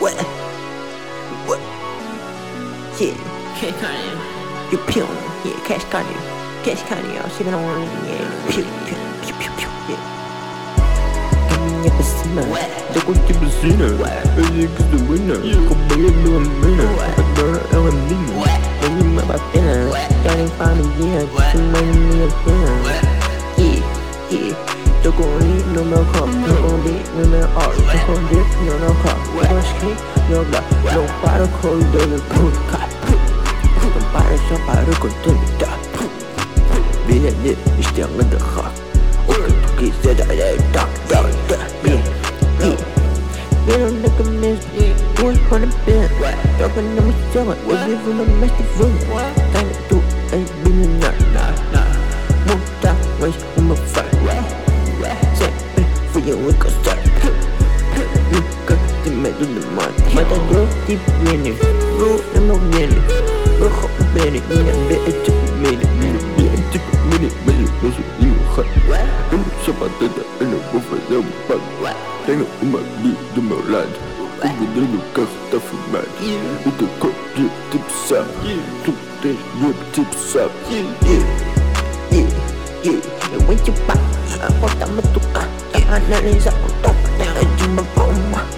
what? What? Yeah. Cash Carnival. You pew. Yeah, Cash Carnival. Cash Carnival. Sipping on one. Yeah. Pew, pew, pew, pew, pew. Yeah. يا بسمة ده كنت بالزينة ايه كده منى كوباية اللي همنا اقدر اغنيها لازم ما بعتها تعرف اعمل بيها ثم اني فيها ايه ايه تقولي no more come, no more be, no more art, no more dip, no more cup. Rush cake, no da. No para corridor, no put cut. No para só para contentar. Bila ni istiang ada hak. Oke, kita dah ada tak tak tak. Yeah, yeah. Bilang dah kemis, boy pada bed. Tak kena macam, what if you not mess the room? Tanya tu, eh bila nak nak nak. Mudah, wais uma fat. Say, eh, for you we can start. dudumar Matador tip beni Bro yamak beni Bro hop beni Yine be etip beni Beni be etip beni Beni nasıl iyi khat Hem sabahta da ene bu fazla bak Tengo uma bi de meu lado Ugu dringo kaf tá fumado Ugu kopje tip sap Tu tens meu tip sap Yeah, yeah, yeah. Eu vou te pá Agora tá me tocar Tá na lisa com topa Tá de uma bomba